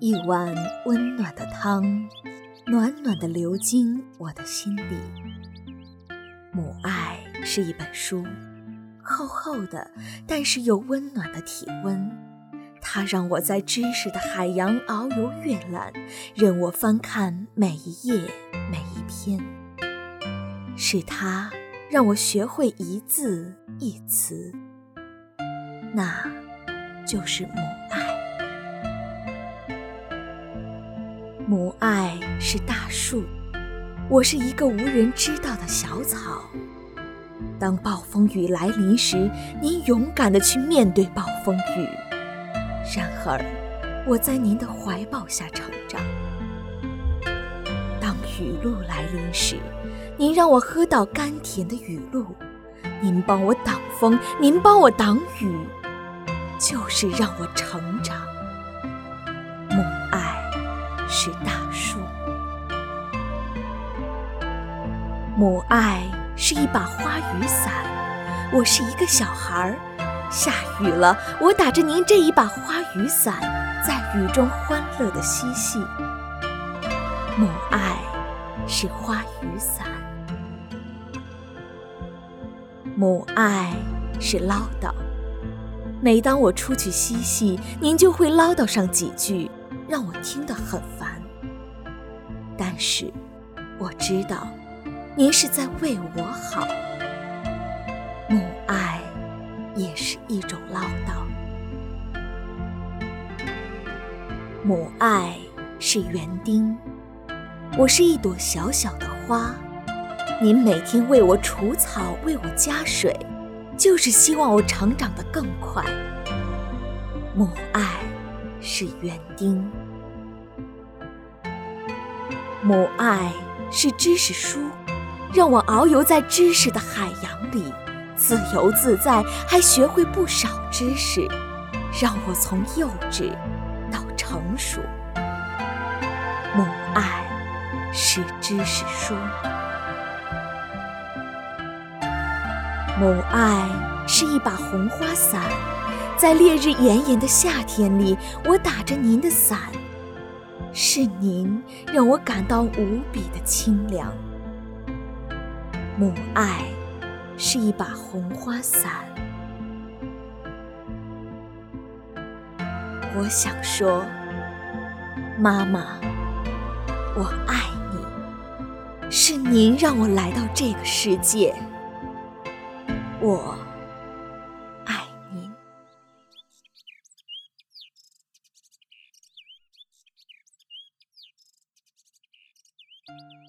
一碗温暖的汤，暖暖的流进我的心里。母爱是一本书，厚厚的，但是有温暖的体温。它让我在知识的海洋遨游阅览，任我翻看每一页每一篇。是它让我学会一字一词，那就是母爱。母爱是大树，我是一个无人知道的小草。当暴风雨来临时，您勇敢地去面对暴风雨。然而，我在您的怀抱下成长。当雨露来临时，您让我喝到甘甜的雨露。您帮我挡风，您帮我挡雨，就是让我成长。是大树，母爱是一把花雨伞。我是一个小孩儿，下雨了，我打着您这一把花雨伞，在雨中欢乐的嬉戏。母爱是花雨伞，母爱是唠叨。每当我出去嬉戏，您就会唠叨上几句。让我听得很，但是我知道，您是在为我好。母爱也是一种唠叨。母爱是园丁，我是一朵小小的花，您每天为我除草，为我加水，就是希望我成长得更快。母爱。是园丁，母爱是知识书，让我遨游在知识的海洋里，自由自在，还学会不少知识，让我从幼稚到成熟。母爱是知识书，母爱是一把红花伞。在烈日炎炎的夏天里，我打着您的伞，是您让我感到无比的清凉。母爱是一把红花伞，我想说，妈妈，我爱你，是您让我来到这个世界，我。You.